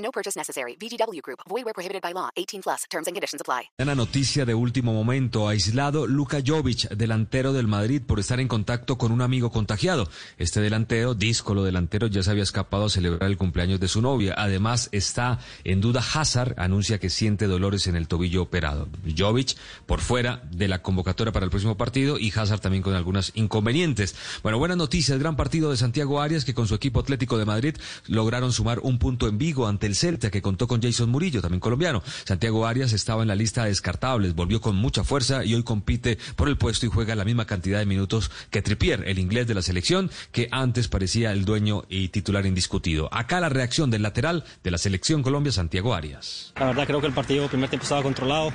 No purchase necessary. VGW Group. Void where prohibited by law. 18 plus. Terms and conditions apply. Una noticia de último momento. Aislado Luka Jovic, delantero del Madrid, por estar en contacto con un amigo contagiado. Este delantero, díscolo delantero, ya se había escapado a celebrar el cumpleaños de su novia. Además, está en duda Hazard, anuncia que siente dolores en el tobillo operado. Jovic por fuera de la convocatoria para el próximo partido y Hazard también con algunos inconvenientes. Bueno, buenas noticias. Gran partido de Santiago Arias que con su equipo Atlético de Madrid lograron sumar un punto en Vigo ante el Celta, que contó con Jason Murillo, también colombiano. Santiago Arias estaba en la lista de descartables, volvió con mucha fuerza y hoy compite por el puesto y juega la misma cantidad de minutos que Tripier, el inglés de la selección, que antes parecía el dueño y titular indiscutido. Acá la reacción del lateral de la selección Colombia, Santiago Arias. La verdad creo que el partido primer tiempo estaba controlado,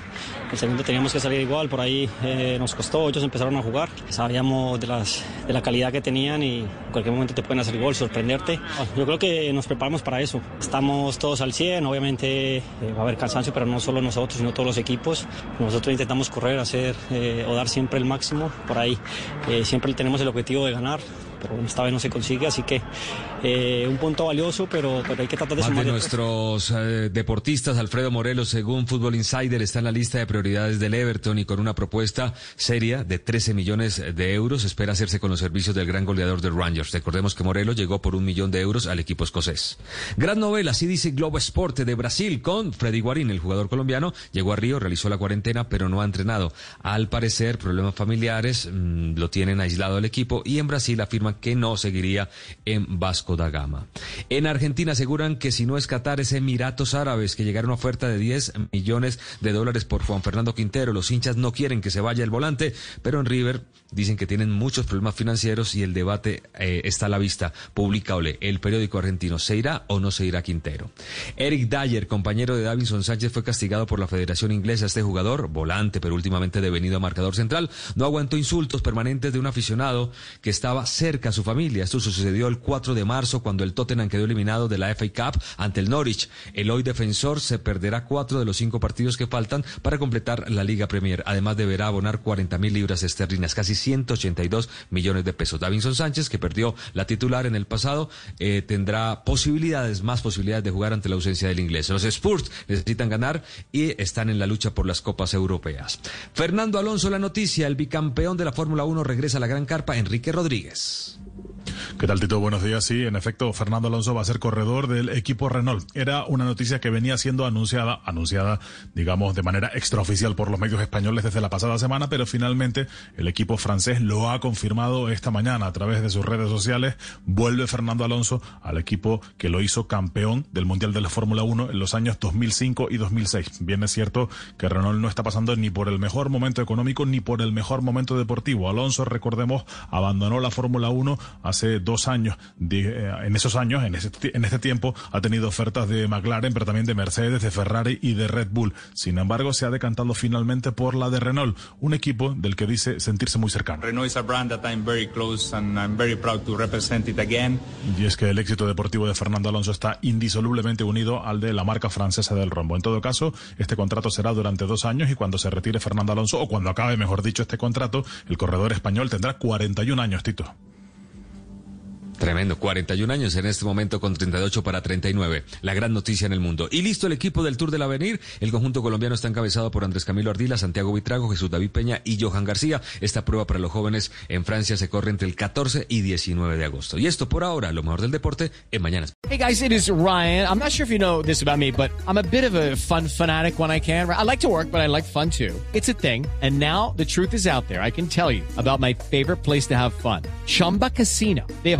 el segundo teníamos que salir igual, por ahí eh, nos costó, ellos empezaron a jugar, sabíamos de, las, de la calidad que tenían y en cualquier momento te pueden hacer gol, sorprenderte. Yo creo que nos preparamos para eso, estamos todos al 100, obviamente eh, va a haber cansancio, pero no solo nosotros, sino todos los equipos. Nosotros intentamos correr, hacer eh, o dar siempre el máximo por ahí. Eh, siempre tenemos el objetivo de ganar, pero esta vez no se consigue, así que eh, un punto valioso, pero, pero, hay que tratar de Más sumar. de nuestros eh, deportistas, Alfredo Morelos, según Fútbol Insider, está en la lista de prioridades del Everton y con una propuesta seria de 13 millones de euros. Espera hacerse con los servicios del gran goleador de Rangers. Recordemos que Morelos llegó por un millón de euros al equipo escocés. Gran novela, así dice Globo Esporte de Brasil con Freddy Guarín, el jugador colombiano. Llegó a Río, realizó la cuarentena, pero no ha entrenado. Al parecer, problemas familiares mmm, lo tienen aislado el equipo y en Brasil afirman que no seguiría en Vasco da Gama. En Argentina aseguran que si no es Qatar es Emiratos Árabes, que llegaron a oferta de 10 millones de dólares por Juan Fernando Quintero. Los hinchas no quieren que se vaya el volante, pero en River dicen que tienen muchos problemas financieros y el debate eh, está a la vista. Publica Ole, el periódico argentino, ¿se irá o no se irá Quintero? Eric Dyer, compañero de Davinson Sánchez, fue castigado por la Federación Inglesa. Este jugador, volante, pero últimamente devenido a marcador central, no aguantó insultos permanentes de un aficionado que estaba cerca a su familia. Esto sucedió el 4 de marzo cuando el Tottenham quedó eliminado de la FA Cup ante el Norwich. El hoy defensor se perderá cuatro de los cinco partidos que faltan para completar la Liga Premier. Además deberá abonar 40 mil libras esterlinas, casi 182 millones de pesos. Davinson Sánchez, que perdió la titular en el pasado, eh, tendrá posibilidades, más posibilidades de jugar ante la ausencia del inglés. Los Spurs necesitan ganar y están en la lucha por las copas europeas. Fernando Alonso, la noticia, el bicampeón de la Fórmula 1 regresa a la gran carpa, Enrique Rodríguez. ¿Qué tal, Tito? Buenos días. Sí, en efecto, Fernando Alonso va a ser corredor del equipo Renault. Era una noticia que venía siendo anunciada, anunciada, digamos, de manera extraoficial por los medios españoles desde la pasada semana, pero finalmente el equipo francés lo ha confirmado esta mañana a través de sus redes sociales. Vuelve Fernando Alonso al equipo que lo hizo campeón del Mundial de la Fórmula 1 en los años 2005 y 2006. Bien es cierto que Renault no está pasando ni por el mejor momento económico ni por el mejor momento deportivo. Alonso, recordemos, abandonó la Fórmula 1 hace dos años. De, eh, en esos años, en, ese, en este tiempo, ha tenido ofertas de McLaren, pero también de Mercedes, de Ferrari y de Red Bull. Sin embargo, se ha decantado finalmente por la de Renault, un equipo del que dice sentirse muy cercano. Renault is a brand that I'm very close and I'm very proud to represent it again. Y es que el éxito deportivo de Fernando Alonso está indisolublemente unido al de la marca francesa del rombo. En todo caso, este contrato será durante dos años y cuando se retire Fernando Alonso, o cuando acabe, mejor dicho, este contrato, el corredor español tendrá 41 años, Tito. Tremendo, 41 años en este momento con 38 para 39. La gran noticia en el mundo. Y listo el equipo del Tour del Avenir. El conjunto colombiano está encabezado por Andrés Camilo Ardila, Santiago Vitrago, Jesús David Peña y Johan García. Esta prueba para los jóvenes en Francia se corre entre el 14 y 19 de agosto. Y esto por ahora, lo mejor del deporte en Mañanas. Hey guys, it is Ryan. I'm not sure if you know this about me, but I'm a bit of a fun fanatic when I can. I like to work, but I like fun too. It's a thing. And now the truth is out there. I can tell you about my favorite place to have fun. Chumba Casino. They have